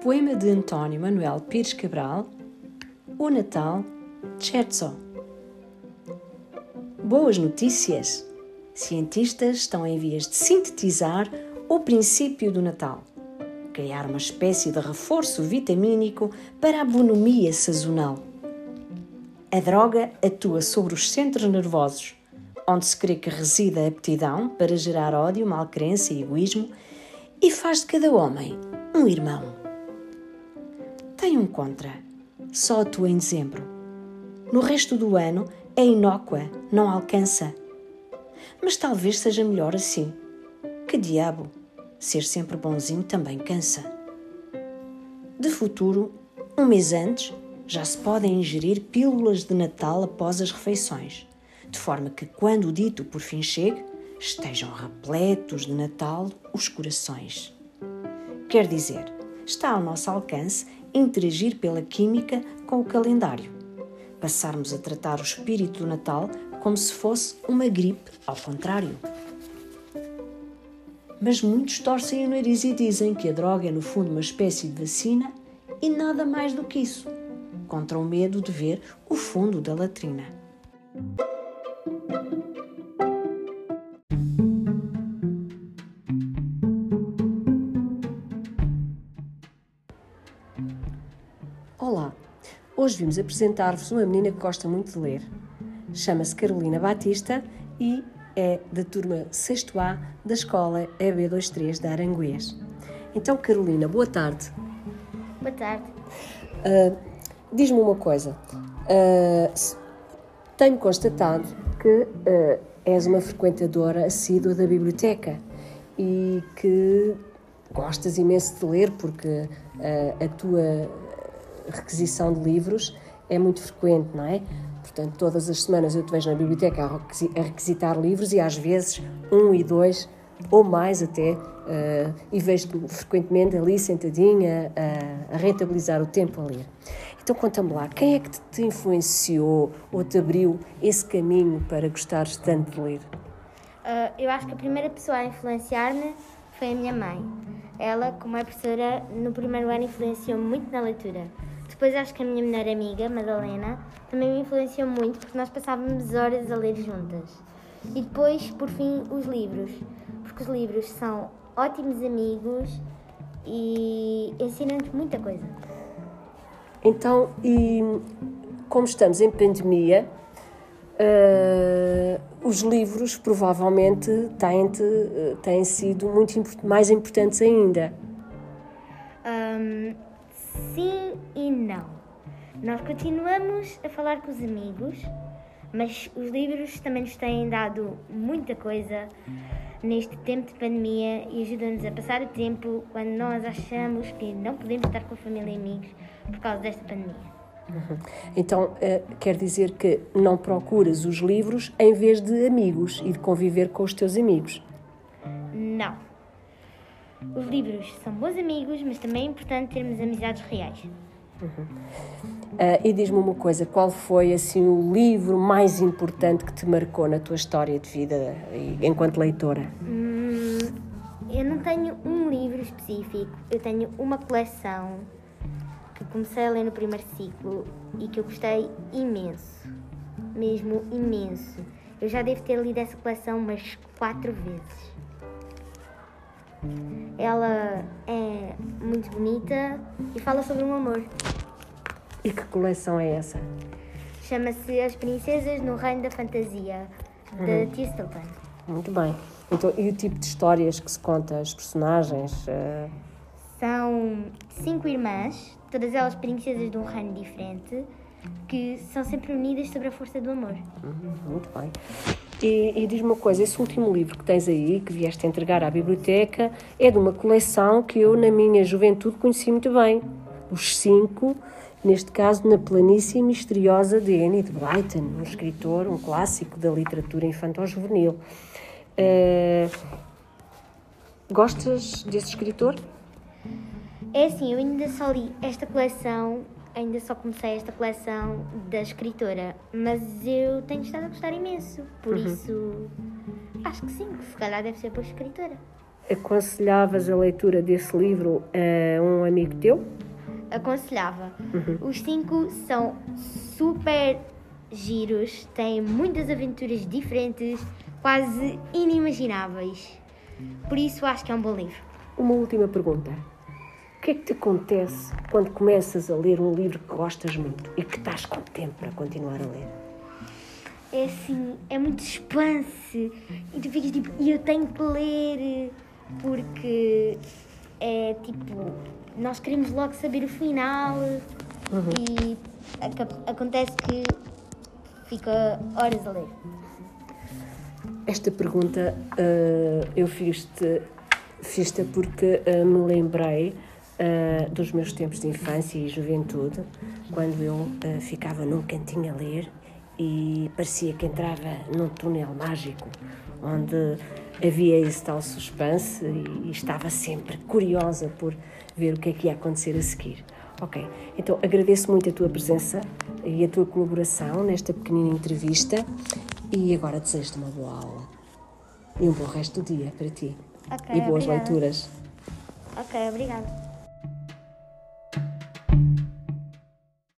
Poema de António Manuel Pires Cabral O Natal Scherzo Boas notícias! Cientistas estão em vias de sintetizar o princípio do Natal, criar uma espécie de reforço vitamínico para a bonomia sazonal. A droga atua sobre os centros nervosos, onde se crê que reside a aptidão para gerar ódio, malcrença e egoísmo, e faz de cada homem um irmão. Tem um contra, só atua em dezembro. No resto do ano é inócua, não alcança mas talvez seja melhor assim. Que diabo! Ser sempre bonzinho também cansa. De futuro, um mês antes, já se podem ingerir pílulas de Natal após as refeições, de forma que, quando o dito por fim chegue, estejam repletos de Natal os corações. Quer dizer, está ao nosso alcance interagir pela química com o calendário, passarmos a tratar o espírito do Natal como se fosse uma gripe, ao contrário. Mas muitos torcem o nariz e dizem que a droga é, no fundo, uma espécie de vacina e nada mais do que isso, contra o medo de ver o fundo da latrina. Olá, hoje vimos apresentar-vos uma menina que gosta muito de ler Chama-se Carolina Batista e é da turma 6 A da escola EB23 da Aranguês. Então, Carolina, boa tarde. Boa tarde. Uh, Diz-me uma coisa. Uh, tenho constatado que uh, és uma frequentadora assídua da biblioteca e que gostas imenso de ler porque a tua requisição de livros é muito frequente, não é? Portanto, todas as semanas eu te vejo na biblioteca a requisitar livros e às vezes um e dois ou mais até, uh, e vejo-te frequentemente ali sentadinha uh, a rentabilizar o tempo a ler. Então conta-me lá, quem é que te influenciou ou te abriu esse caminho para gostares tanto de ler? Uh, eu acho que a primeira pessoa a influenciar-me foi a minha mãe. Ela, como é professora, no primeiro ano influenciou-me muito na leitura. Depois acho que a minha melhor amiga, Madalena, também me influenciou muito porque nós passávamos horas a ler juntas. E depois, por fim, os livros, porque os livros são ótimos amigos e ensinam-nos muita coisa. Então, e como estamos em pandemia, uh, os livros provavelmente têm, têm sido muito mais importantes ainda. Um, sim e não. Nós continuamos a falar com os amigos, mas os livros também nos têm dado muita coisa neste tempo de pandemia e ajudam-nos a passar o tempo quando nós achamos que não podemos estar com a família e amigos por causa desta pandemia. Uhum. Então, uh, quer dizer que não procuras os livros em vez de amigos e de conviver com os teus amigos? Não. Os livros são bons amigos, mas também é importante termos amizades reais. Uhum. Uh, e diz-me uma coisa, qual foi assim o livro mais importante que te marcou na tua história de vida enquanto leitora? Hum, eu não tenho um livro específico, eu tenho uma coleção comecei a ler no primeiro ciclo e que eu gostei imenso, mesmo imenso. Eu já devo ter lido essa coleção umas quatro vezes. Ela é muito bonita e fala sobre um amor. E que coleção é essa? Chama-se As Princesas no Reino da Fantasia, de uhum. Tistelton. Muito bem. Então, e o tipo de histórias que se conta, as personagens? Uh... São cinco irmãs, todas elas princesas de um reino diferente, que são sempre unidas sobre a força do amor. Uhum, muito bem. E, e diz-me uma coisa, esse último livro que tens aí, que vieste entregar à biblioteca, é de uma coleção que eu, na minha juventude, conheci muito bem. Os cinco, neste caso, na Planície Misteriosa de Enid Blyton, um escritor, um clássico da literatura infantil-juvenil. Uh, gostas desse escritor? É assim, eu ainda só li esta coleção ainda só comecei esta coleção da escritora, mas eu tenho estado a gostar imenso, por uhum. isso Acho que sim, se calhar deve ser por escritora. Aconselhavas a leitura desse livro a um amigo teu? Aconselhava. Os cinco são super giros, têm muitas aventuras diferentes, quase inimagináveis. Por isso acho que é um bom livro. Uma última pergunta. O que é que te acontece quando começas a ler um livro que gostas muito e que estás com tempo para continuar a ler? É assim, é muito suspense. E tu ficas tipo, e eu tenho que ler porque é tipo, nós queremos logo saber o final e aca- acontece que fica horas a ler. Esta pergunta ah, eu fiz-te fiz porque ah, me lembrei ah, dos meus tempos de infância e juventude, quando eu ah, ficava num cantinho a ler e parecia que entrava num túnel mágico, onde havia esse tal suspense e, e estava sempre curiosa por ver o que é que ia acontecer a seguir. Ok, então agradeço muito a tua presença e a tua colaboração nesta pequenina entrevista e agora desejo-te uma boa aula e um bom resto do dia para ti. Ok, e boas obrigada. leituras. Ok, obrigada.